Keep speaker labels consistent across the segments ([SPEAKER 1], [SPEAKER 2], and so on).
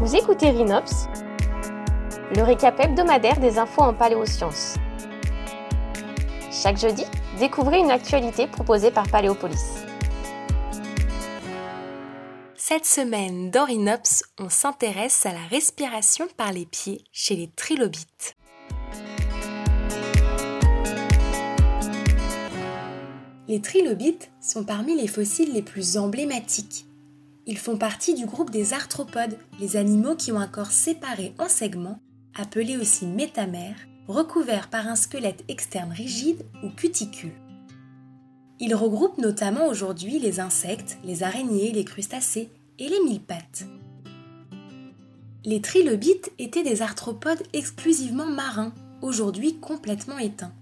[SPEAKER 1] Vous écoutez Rhinops, le récap hebdomadaire des infos en paléosciences. Chaque jeudi, découvrez une actualité proposée par Paléopolis.
[SPEAKER 2] Cette semaine, dans Rhinops, on s'intéresse à la respiration par les pieds chez les trilobites. Les trilobites sont parmi les fossiles les plus emblématiques ils font partie du groupe des arthropodes, les animaux qui ont un corps séparé en segments, appelés aussi métamères, recouverts par un squelette externe rigide ou cuticule. Ils regroupent notamment aujourd'hui les insectes, les araignées, les crustacés et les mille pattes. Les trilobites étaient des arthropodes exclusivement marins, aujourd'hui complètement éteints.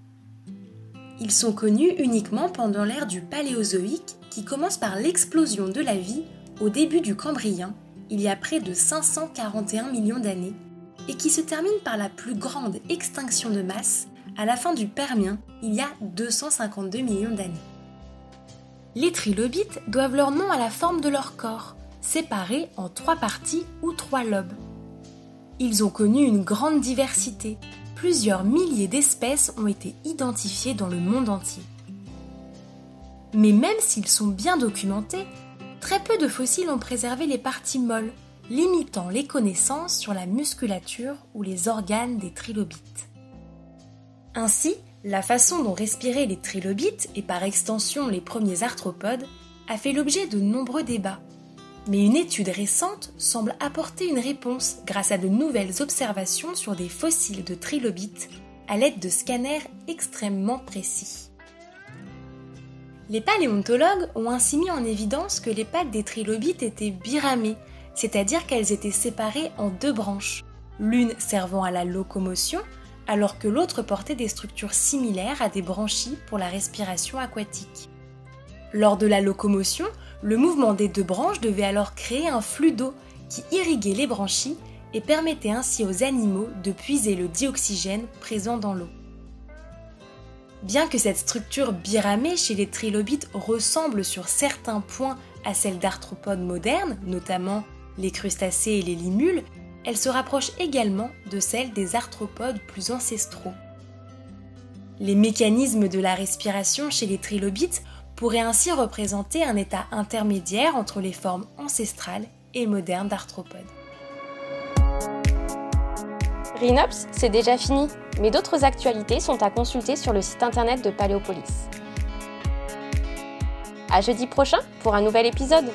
[SPEAKER 2] Ils sont connus uniquement pendant l'ère du Paléozoïque qui commence par l'explosion de la vie au début du Cambrien, il y a près de 541 millions d'années, et qui se termine par la plus grande extinction de masse à la fin du Permien, il y a 252 millions d'années. Les trilobites doivent leur nom à la forme de leur corps, séparés en trois parties ou trois lobes. Ils ont connu une grande diversité. Plusieurs milliers d'espèces ont été identifiées dans le monde entier. Mais même s'ils sont bien documentés, très peu de fossiles ont préservé les parties molles, limitant les connaissances sur la musculature ou les organes des trilobites. Ainsi, la façon dont respiraient les trilobites, et par extension les premiers arthropodes, a fait l'objet de nombreux débats. Mais une étude récente semble apporter une réponse grâce à de nouvelles observations sur des fossiles de trilobites à l'aide de scanners extrêmement précis. Les paléontologues ont ainsi mis en évidence que les pattes des trilobites étaient biramées, c'est-à-dire qu'elles étaient séparées en deux branches, l'une servant à la locomotion, alors que l'autre portait des structures similaires à des branchies pour la respiration aquatique. Lors de la locomotion, le mouvement des deux branches devait alors créer un flux d'eau qui irriguait les branchies et permettait ainsi aux animaux de puiser le dioxygène présent dans l'eau. Bien que cette structure biramée chez les trilobites ressemble sur certains points à celle d'arthropodes modernes, notamment les crustacés et les limules, elle se rapproche également de celle des arthropodes plus ancestraux. Les mécanismes de la respiration chez les trilobites pourraient ainsi représenter un état intermédiaire entre les formes ancestrales et modernes d'arthropodes.
[SPEAKER 1] Rhinops, c'est déjà fini, mais d'autres actualités sont à consulter sur le site internet de Paléopolis. À jeudi prochain pour un nouvel épisode.